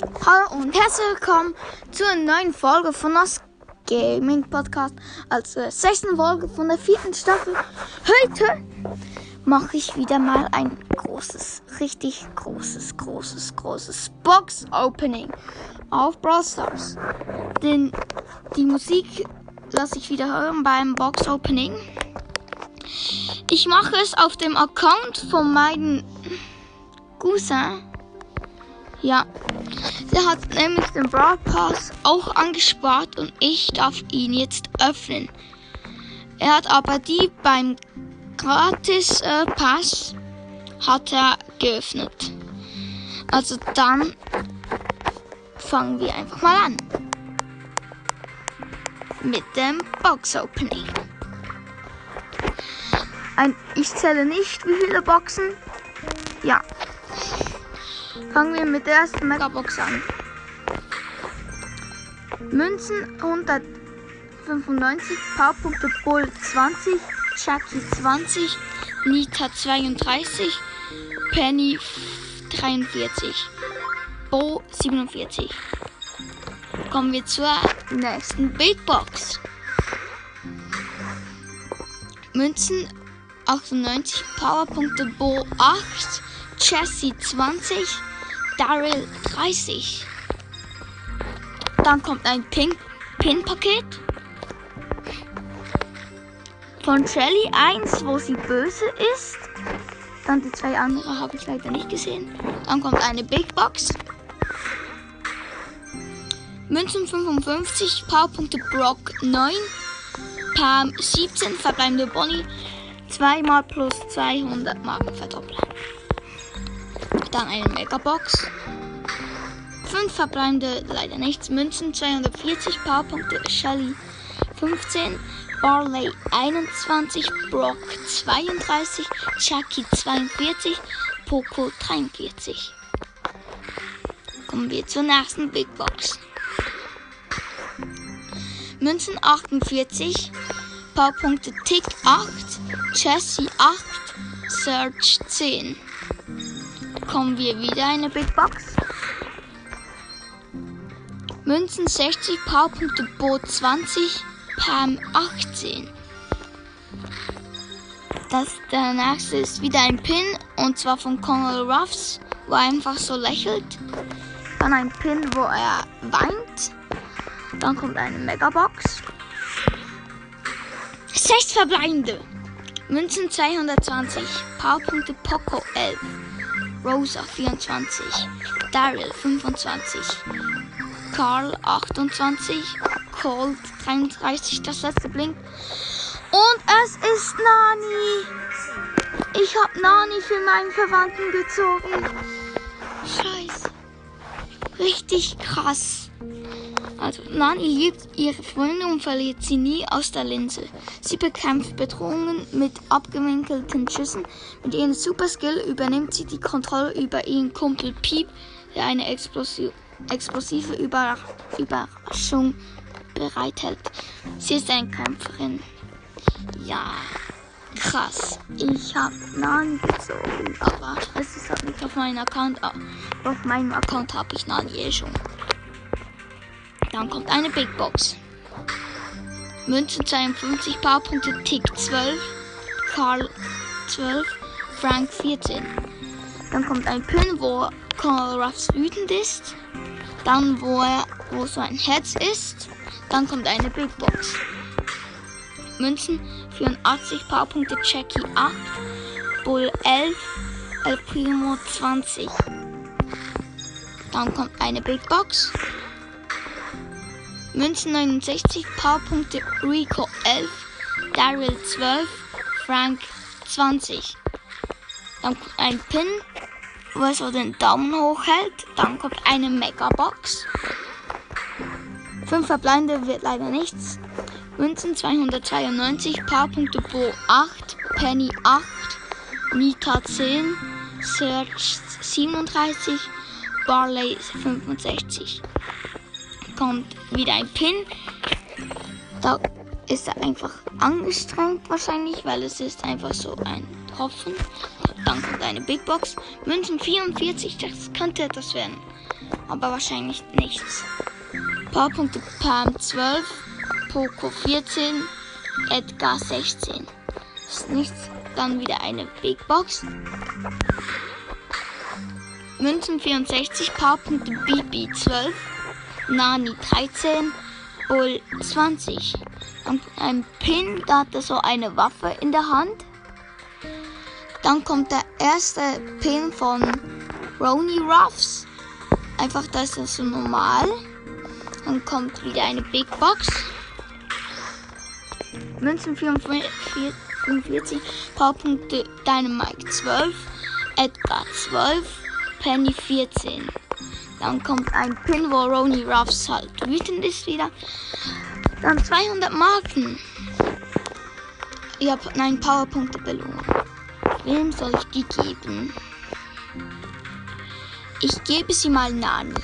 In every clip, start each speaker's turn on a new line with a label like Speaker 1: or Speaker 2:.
Speaker 1: Hallo und herzlich willkommen zu einer neuen Folge von das Gaming Podcast, also der sechsten Folge von der vierten Staffel. Heute mache ich wieder mal ein großes, richtig großes, großes, großes Box Opening auf Brawl Stars. Denn die Musik lasse ich wieder hören beim Box Opening. Ich mache es auf dem Account von meinem Cousin. Ja, der hat nämlich den Brawl Pass auch angespart und ich darf ihn jetzt öffnen. Er hat aber die beim Gratis äh, Pass hat er geöffnet. Also dann fangen wir einfach mal an mit dem Box Opening. Ein, ich zähle nicht, wie viele Boxen. Ja. Fangen wir mit der ersten Megabox an. Münzen 195, Powerpunkte Bull 20, Chucky 20, Nita 32, Penny 43, Bo 47. Kommen wir zur nächsten Big Box. Münzen 98, Powerpunkte Bo 8, Jesse 20, Daryl 30. Dann kommt ein Pin-Paket von Shelly 1, wo sie böse ist. Dann die zwei anderen habe ich leider nicht gesehen. Dann kommt eine Big Box. Münzen 55, Powerpunkte Brock 9, Pam 17, verbleibende Bonnie zweimal plus 200 Marken verdoppeln. Dann eine Megabox. 5 verbleibende, leider nichts. Münzen 240, Powerpunkte Shelly 15, Barley 21, Brock 32, Chucky 42, Poco 43. Kommen wir zur nächsten Big Box. Münzen 48, Powerpunkte Tick 8, Jesse 8, Search 10. Kommen wir wieder eine Big Box. Münzen 60, Powerpunkte Bo 20, Pam 18. Das, der nächste ist wieder ein Pin und zwar von Conal Ruffs, wo er einfach so lächelt. Dann ein Pin, wo er weint. Dann kommt eine Megabox. Sechs verbleibende. Münzen 220. Powerpunkte Poco 11. Rosa 24. Daryl 25. Karl 28. Colt 33. Das letzte blinkt. Und es ist Nani. Ich habe Nani für meinen Verwandten gezogen. Scheiße. Richtig krass. Also, Nani liebt ihre Freunde und verliert sie nie aus der Linse. Sie bekämpft Bedrohungen mit abgewinkelten Schüssen. Mit ihrem Superskill übernimmt sie die Kontrolle über ihren Kumpel Piep, der eine Explosi explosive Über Überraschung bereithält. Sie ist eine Kämpferin. Ja, krass. Ich habe Nani gezogen, aber es ist halt nicht auf meinem Account. Auf meinem Account habe ich Nani eh schon. Dann kommt eine Big Box. Münzen 52, Powerpunkte Tick 12, Karl 12, Frank 14. Dann kommt ein Pin, wo Conal Ruffs wütend ist. Dann, wo, er, wo so ein Herz ist. Dann kommt eine Big Box. Münzen 84, Powerpunkte Jackie 8, Bull 11, El Primo 20. Dann kommt eine Big Box. Münzen 69, Powerpunkte Rico 11, Daryl 12, Frank 20. Dann kommt ein Pin, wo er so den Daumen hoch hält. Dann kommt eine Megabox. 5 verbleibende wird leider nichts. Münzen 292, Powerpunkte Bo 8, Penny 8, Nika 10, Search 37, Barley 65 kommt wieder ein Pin. Da ist er einfach angestrengt wahrscheinlich, weil es ist einfach so ein Tropfen. Dann kommt eine Big Box. Münzen 44, das könnte etwas werden. aber wahrscheinlich nichts. Powerpunkte Pam 12, Poco 14, Edgar 16. Ist nichts. Dann wieder eine Big Box. Münzen 64, Powerpunkte Bibi 12, Nani 13, Bull 20. Dann ein Pin, da hat er so eine Waffe in der Hand. Dann kommt der erste Pin von Roni Ruffs. Einfach, das ist so normal. Dann kommt wieder eine Big Box. Münzen 44, Powerpunkte Dynamite 12, Edgar 12, Penny 14. Dann kommt ein Pin, wo Roni Ruffs halt wütend ist wieder. Dann 200 Marken. Ich habe nein Powerpunkte Belohnung. Wem soll ich die geben? Ich gebe sie mal Nani.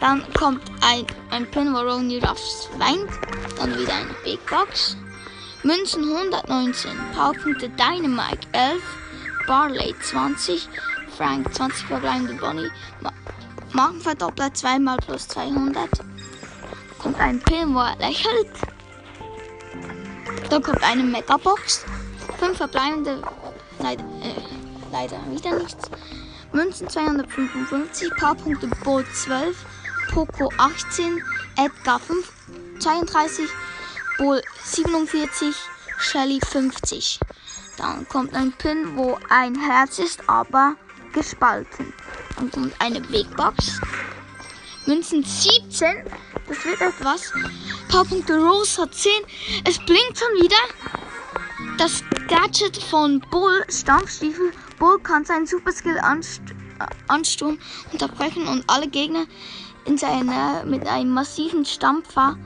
Speaker 1: Dann kommt ein, ein Pin, wo Roni Ruffs weint. Dann wieder eine Big Box. Münzen 119. Powerpunkte Dynamite 11. Barley 20. Frank 20 verbleibende Bonnie. Ma Markenverdoppler zweimal plus 200. Kommt ein Pin, wo er lächelt. Dann kommt eine Megabox. Fünf verbleibende. Leider, äh, leider wieder nichts. Münzen 255. Powerpunkte Bull 12. Poco 18, Edgar 5, 32, Bull 47, Shelly 50. Dann kommt ein Pin, wo ein Herz ist, aber gespalten. Dann kommt eine Big Box. Münzen 17. Das wird etwas. Powerpunkte Rose hat 10. Es blinkt schon wieder. Das Gadget von Bull, Stampfstiefel. Bull kann seinen Superskill anst Ansturm unterbrechen und alle Gegner in seiner mit einem massiven Stampfer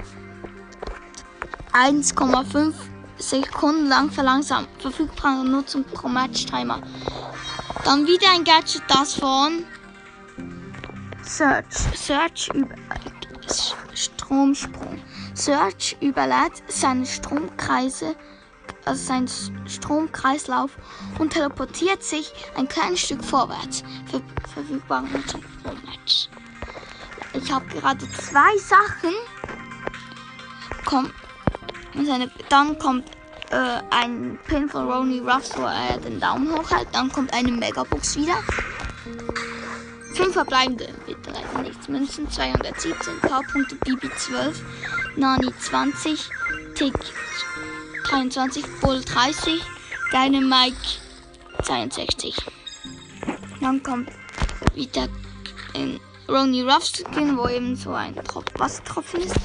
Speaker 1: 1,5 Sekunden lang verlangsamt. Verfügbare Nutzung pro Match-Timer. Dann wieder ein Gadget, das von Search. Search über Stromsprung. Search überlädt seine Stromkreise, also seinen Stromkreislauf und teleportiert sich ein kleines Stück vorwärts. Ver verfügbare Nutzung pro Match. Ich habe gerade zwei Sachen. Komm. Seine, dann kommt äh, ein Pin von Ronnie Ruffs, wo er den Daumen hoch hält. Dann kommt eine Megabox wieder. Fünf verbleibende. Bitte leider nichts. Münzen 217. Powerpunkte Bibi 12. Nani 20. Tick 23. Bull 30. Deine Mike 62. Dann kommt wieder ein Ronnie Ruff Skin, wo eben so ein Trop Wassertropfen ist.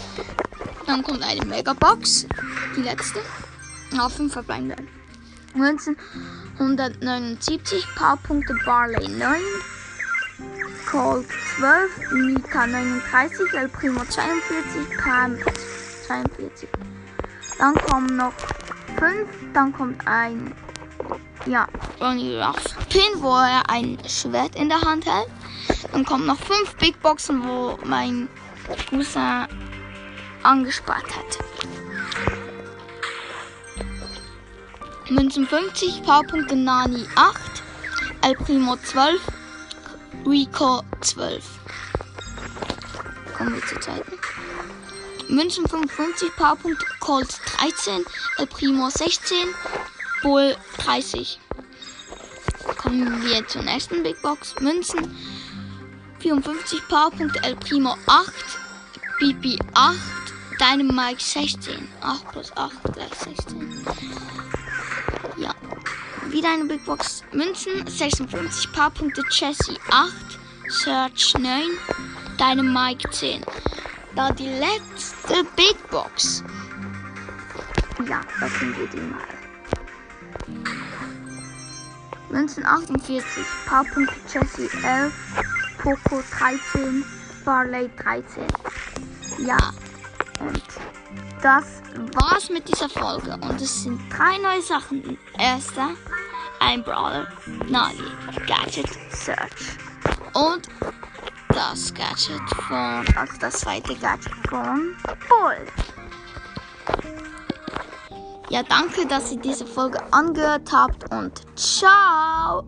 Speaker 1: Dann kommt eine Megabox, die letzte. Auf 5 verbleibende Münzen 179, Powerpunkte Barley 9, Cold 12, Mika 39, El Primo 42, Pam 42. Dann kommen noch 5, dann kommt ein ja, Pin, wo er ein Schwert in der Hand hält. Dann kommen noch fünf Big Boxen, wo mein Cousin angespart hat. Münzen 50, Powerpunkte Nani 8, El Primo 12, Rico 12. Kommen wir zur zweiten. Münzen 55, Powerpunkte Colt 13, El Primo 16, Bull 30. Kommen wir zur nächsten Big Box. Münzen 54 Powerpunkte, El Primo 8, Bibi 8, Dynamite 16. 8 plus 8 gleich 16. Ja. Wieder eine Big Box. Münzen 56 Powerpunkte, Jessie 8, Search 9, Dynamite 10. Da die letzte Big Box. Ja, öffnen wir die mal. Münzen 48, Powerpunkte Jessie 11, Poco 13, Barley 13. Ja, und das war's mit dieser Folge. Und es sind drei neue Sachen. Erster, ein Brawler, Nagi, Gadget, Search. Und das Gadget von, also das zweite Gadget von Bull. Ja, danke, dass ihr diese Folge angehört habt und ciao!